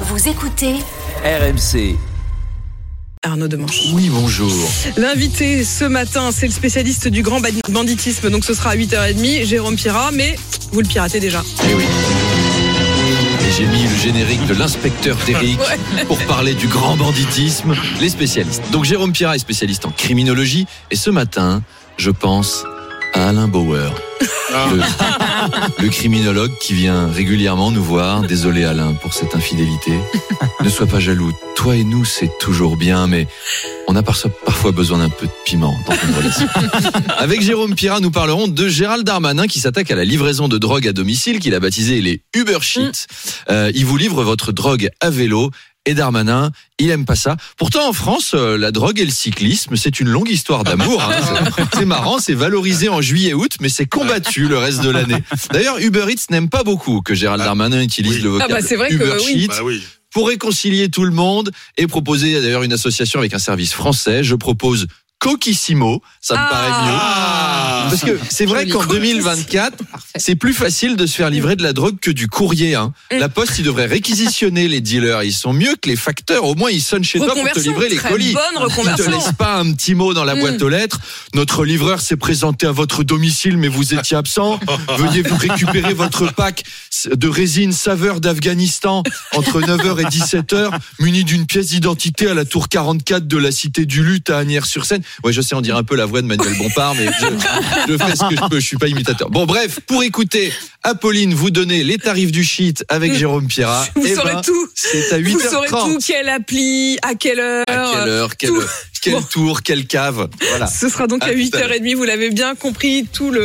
Vous écoutez RMC. Arnaud Demanche. Oui, bonjour. L'invité ce matin, c'est le spécialiste du grand bandi- banditisme, donc ce sera à 8h30, Jérôme Pirat, mais vous le piratez déjà. Eh oui. Et j'ai mis le générique de l'inspecteur Derrick pour parler du grand banditisme, les spécialistes. Donc Jérôme Pirat est spécialiste en criminologie et ce matin, je pense à Alain Bauer. Le, le criminologue qui vient régulièrement nous voir. Désolé Alain pour cette infidélité. Ne sois pas jaloux. Toi et nous, c'est toujours bien, mais on a parfois, besoin d'un peu de piment dans une relation. Avec Jérôme Pirat, nous parlerons de Gérald Darmanin qui s'attaque à la livraison de drogue à domicile qu'il a baptisé les Uber Sheets. Euh, il vous livre votre drogue à vélo. Et Darmanin, il aime pas ça. Pourtant, en France, euh, la drogue et le cyclisme, c'est une longue histoire d'amour. hein. C'est- marrant, c'est valorisé en juillet-août, mais c'est combattu le reste de l'année. D'ailleurs, Uber Eats n'aime pas beaucoup que Gérald Darmanin utilise oui. le Ah vocable bah, c'est vrai que oui. Bah oui. pour réconcilier tout le monde et proposer d'ailleurs une association avec un service français. Je propose Coquissimo, ça me Ah. paraît mieux. Ah. Parce que c'est vrai qu'en 2024, c'est plus facile de se faire livrer de la drogue que du courrier. Hein. Mm. La Poste, ils devraient réquisitionner les dealers. Ils sont mieux que les facteurs. Au moins, ils sonnent chez toi pour te livrer les colis. bonne Ils te laissent pas un petit mot dans la Mm. boîte aux lettres. Notre livreur s'est présenté à votre domicile, mais vous étiez absent. Veuillez vous récupérer votre pack de résine saveur d'Afghanistan entre 9h et 17h, muni d'une pièce d'identité à la tour 44 de la cité du Lutte à Agnières-sur-Seine. Ouais, je sais, on dirait un peu la voix de Manuel Bompard, mais je, je fais ce que je peux, je suis pas imitateur. Bon, bref, pour écouter Apolline vous donner les tarifs du shit avec Jérôme Pirat, Vous eh saurez ben, tout. c'est à 8h30. Vous saurez tout, quelle appli, à quelle heure. À quelle heure, quelle, quel Bon. tour, quelle cave. Voilà. Ce sera donc À à tout à l'heure. 8h30, vous l'avez bien compris, tout le